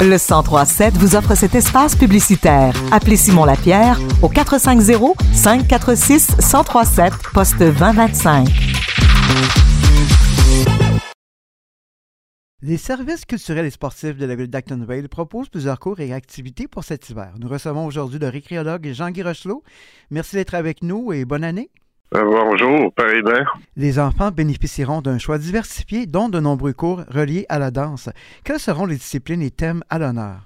Le 1037 vous offre cet espace publicitaire. Appelez Simon Lapierre au 450 546 1037 poste 2025. Les services culturels et sportifs de la ville d'Actonville proposent plusieurs cours et activités pour cet hiver. Nous recevons aujourd'hui le récréologue Jean-Guy Rochelot. Merci d'être avec nous et bonne année. Euh, bonjour, Paris Les enfants bénéficieront d'un choix diversifié, dont de nombreux cours reliés à la danse. Quelles seront les disciplines et thèmes à l'honneur?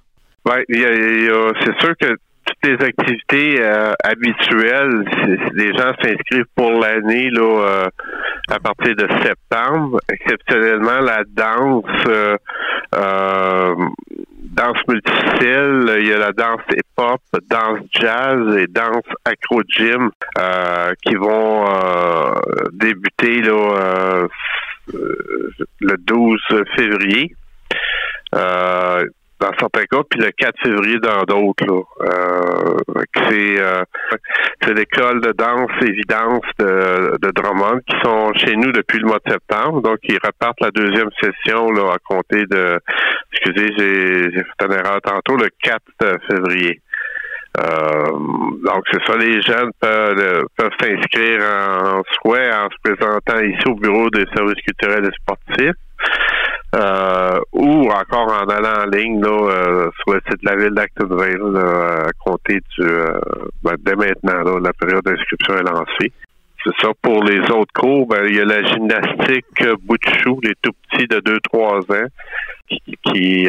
Oui, c'est sûr que toutes les activités euh, habituelles, les gens s'inscrivent pour l'année là euh, à partir de septembre. Exceptionnellement, la danse danse multistyle, il y a la danse hip-hop, jazz et danse acro-gym euh, qui vont euh, débuter là, euh, le 12 février dans certains cas, puis le 4 février dans d'autres. Euh, c'est euh, c'est l'école de danse évidence de, de Drummond qui sont chez nous depuis le mois de septembre. Donc, ils repartent la deuxième session là, à compter de excusez, j'ai, j'ai fait une erreur tantôt, le 4 février. Euh, donc, c'est ça, les jeunes peuvent, peuvent s'inscrire en souhait en se présentant ici au bureau des services culturels et sportifs. Euh, ou encore en allant en ligne là, euh, sur le site de la ville d'Actonville à compter du euh, ben, dès maintenant, la période d'inscription est lancée. C'est ça. Pour les autres cours, ben, il y a la gymnastique bout de chou, les tout petits de 2-3 ans, qui,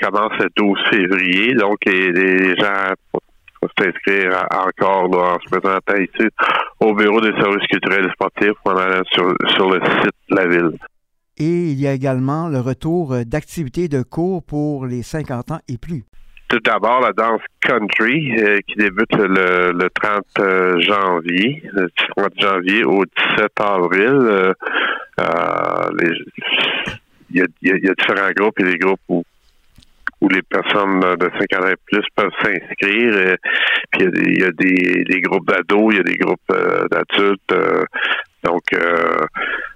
commence le 12 février. Donc, les, gens peuvent s'inscrire encore là, en se présentant ici au bureau des services culturels et sportifs ou en allant sur, sur le site de la ville. Et il y a également le retour euh, d'activités de cours pour les 50 ans et plus. Tout d'abord, la danse country euh, qui débute le, 30 euh, janvier, le 30 janvier au 17 avril. il, y a, différents groupes et des groupes où, où les personnes de 50 ans et plus peuvent s'inscrire. puis il y a, des, des, groupes d'ados, il y a des groupes d'adultes. Donc, euh,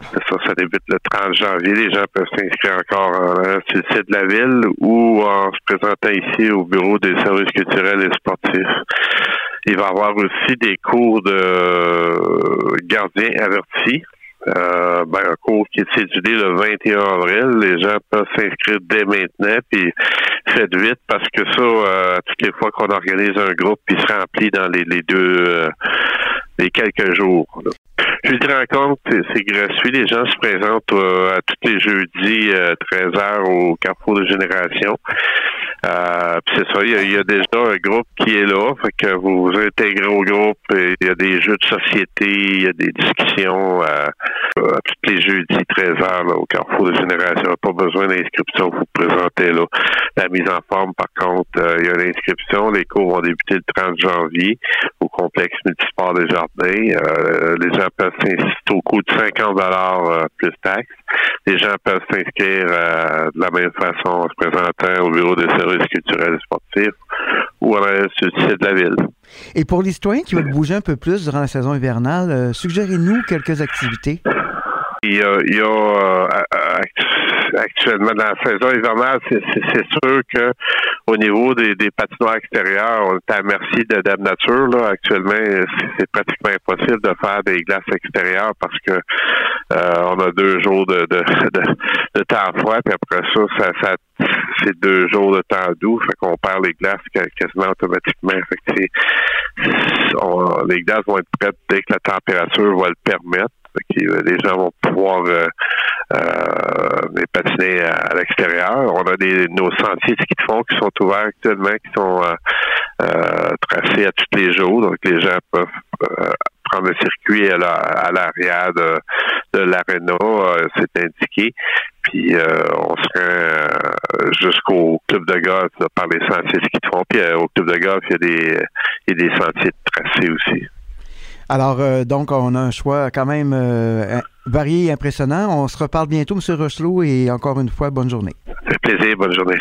ça, ça débute le 30 janvier. Les gens peuvent s'inscrire encore euh, sur le site de la ville ou en se présentant ici au bureau des services culturels et sportifs. Il va y avoir aussi des cours de gardiens avertis. Euh, ben, un cours qui est cédulé le 21 avril. Les gens peuvent s'inscrire dès maintenant, puis faites vite parce que ça, euh, toutes les fois qu'on organise un groupe, il se remplit dans les, deux euh, les quelques jours. Je dirais encore c'est gratuit. Les gens se présentent euh, à tous les jeudis, 13h euh, au Carrefour de Génération. Euh, c'est ça, il y, a, déjà un groupe qui est là, fait que vous vous intégrez au groupe, il y a des jeux de société, il y a des discussions à tous les jeudis 13h au Carrefour de Génération. Pas besoin d'inscription, vous vous présentez là. La mise en forme, par contre, il y a l'inscription. Les cours vont débuter le 30 janvier au complexe multisport des Jardins. les gens peuvent au coût de 50 dollars plus taxes. Les gens peuvent s'inscrire de la même façon en se présentant au bureau des services culturels et sportifs ou sur le site de la ville. Et pour les citoyens qui veulent bouger un peu plus durant la saison hivernale, euh, suggérez-nous quelques activités. Il y a, il y a euh, actuellement dans la saison hivernale, c'est sûr que au niveau des, des patinoires extérieures, on est à merci de Dame Nature. Là. Actuellement, c'est pratiquement impossible de faire des glaces extérieures parce que euh, on a deux jours de, de, de, temps froid, puis après ça, ça, ça c'est deux jours de temps doux, fait qu'on perd les glaces quasiment automatiquement. Fait que les glaces vont être prêtes dès que la température va le permettre. Euh, les gens vont pouvoir euh, euh, patiner à, l'extérieur. On a des nos sentiers de ski de fond qui sont ouverts actuellement, qui sont euh, tracés à tous les jours. Donc les gens peuvent prendre le circuit à l'arrière de, de l'aréna, c'est indiqué. Puis on serait jusqu'au club de golf par les sentiers de fond. Puis au club de golf, il y a des, il y a des sentiers tracés aussi. Alors, euh, donc, on a un choix quand même euh, varié et impressionnant. On se reparle bientôt, M. Rochelot, et encore une fois, bonne journée. Ça fait plaisir, bonne journée.